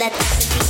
let's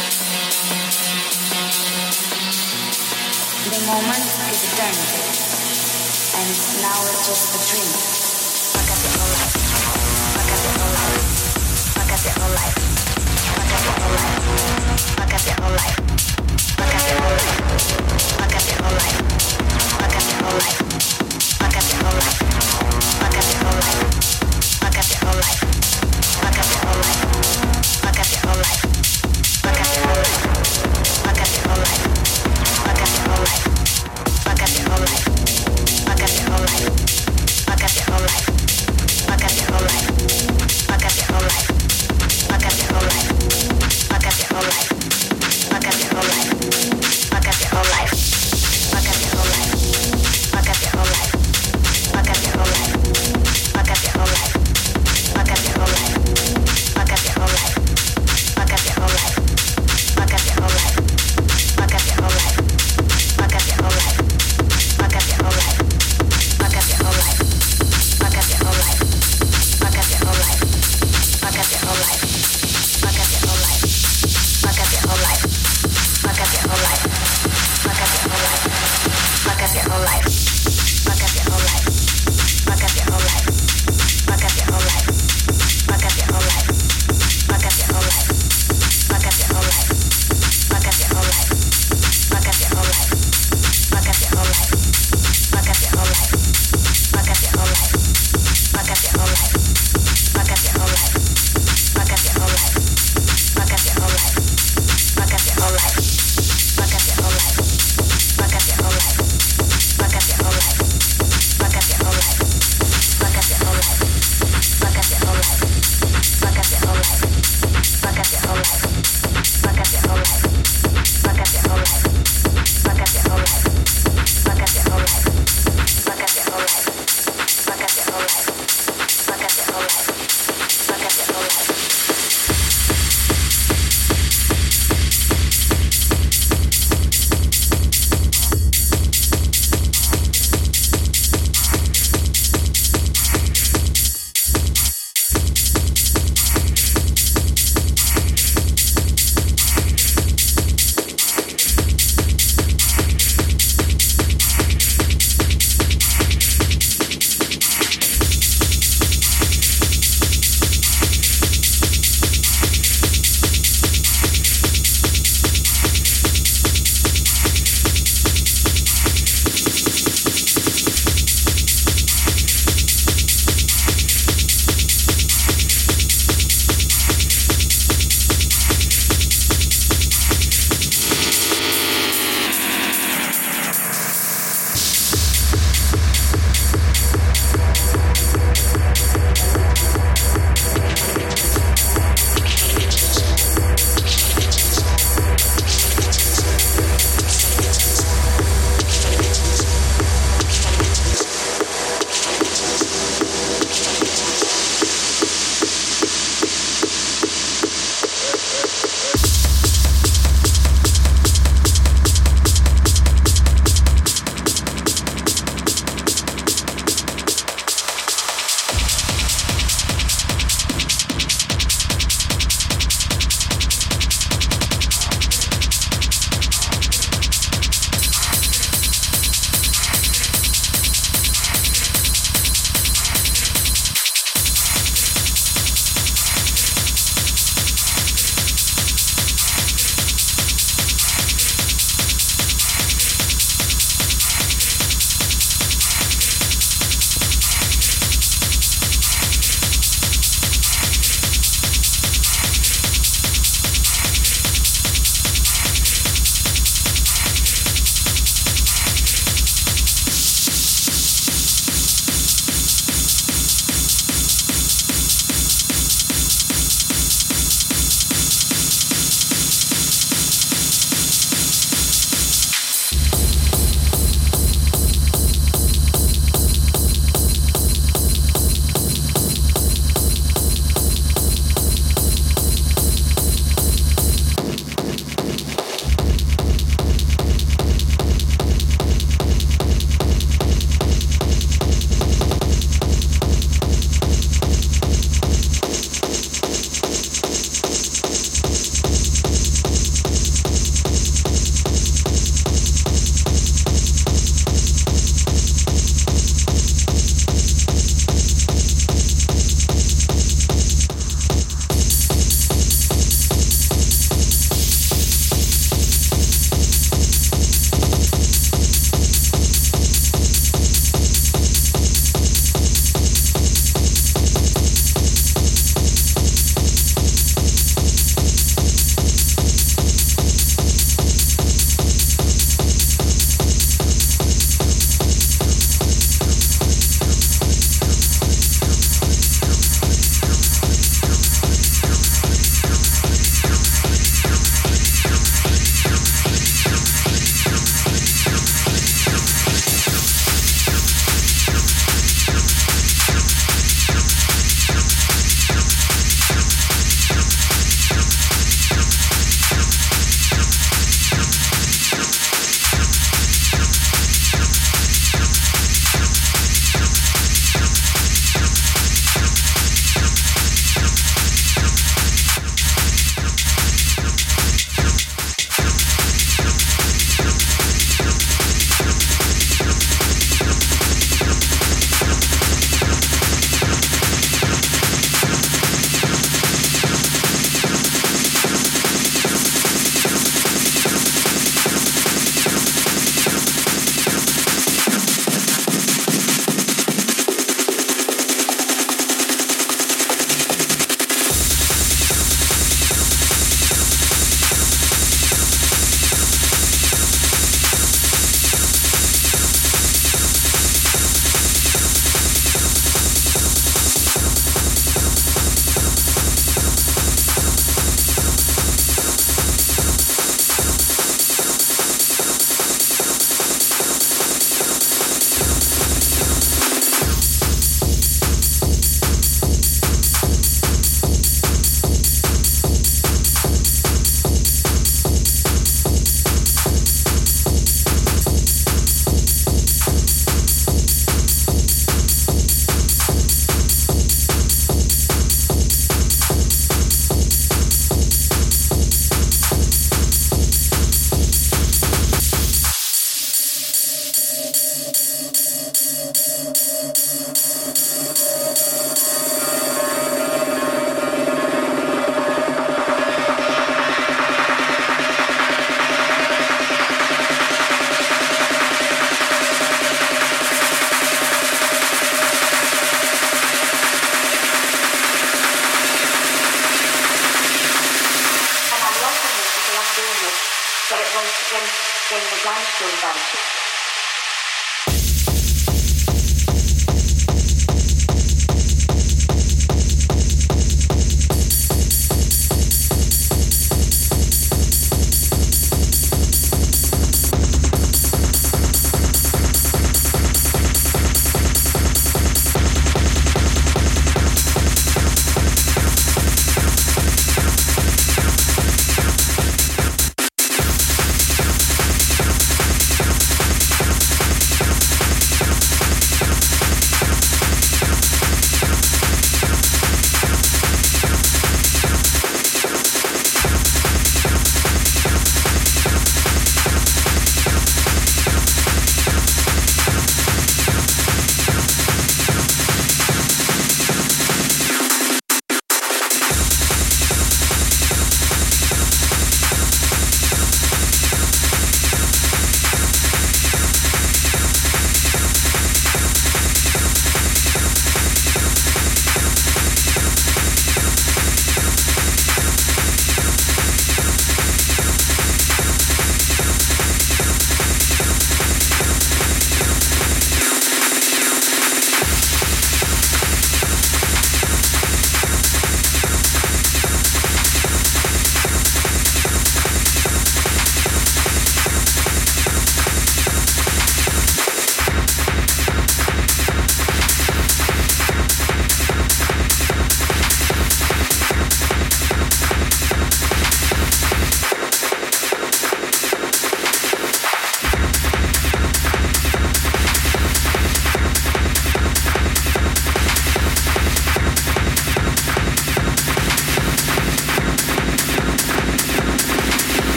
moment is eternity, and now it's just a dream. Fuck up your whole life. Fuck up your whole life. Fuck up your whole life. Fuck up your whole life. Fuck up your whole life.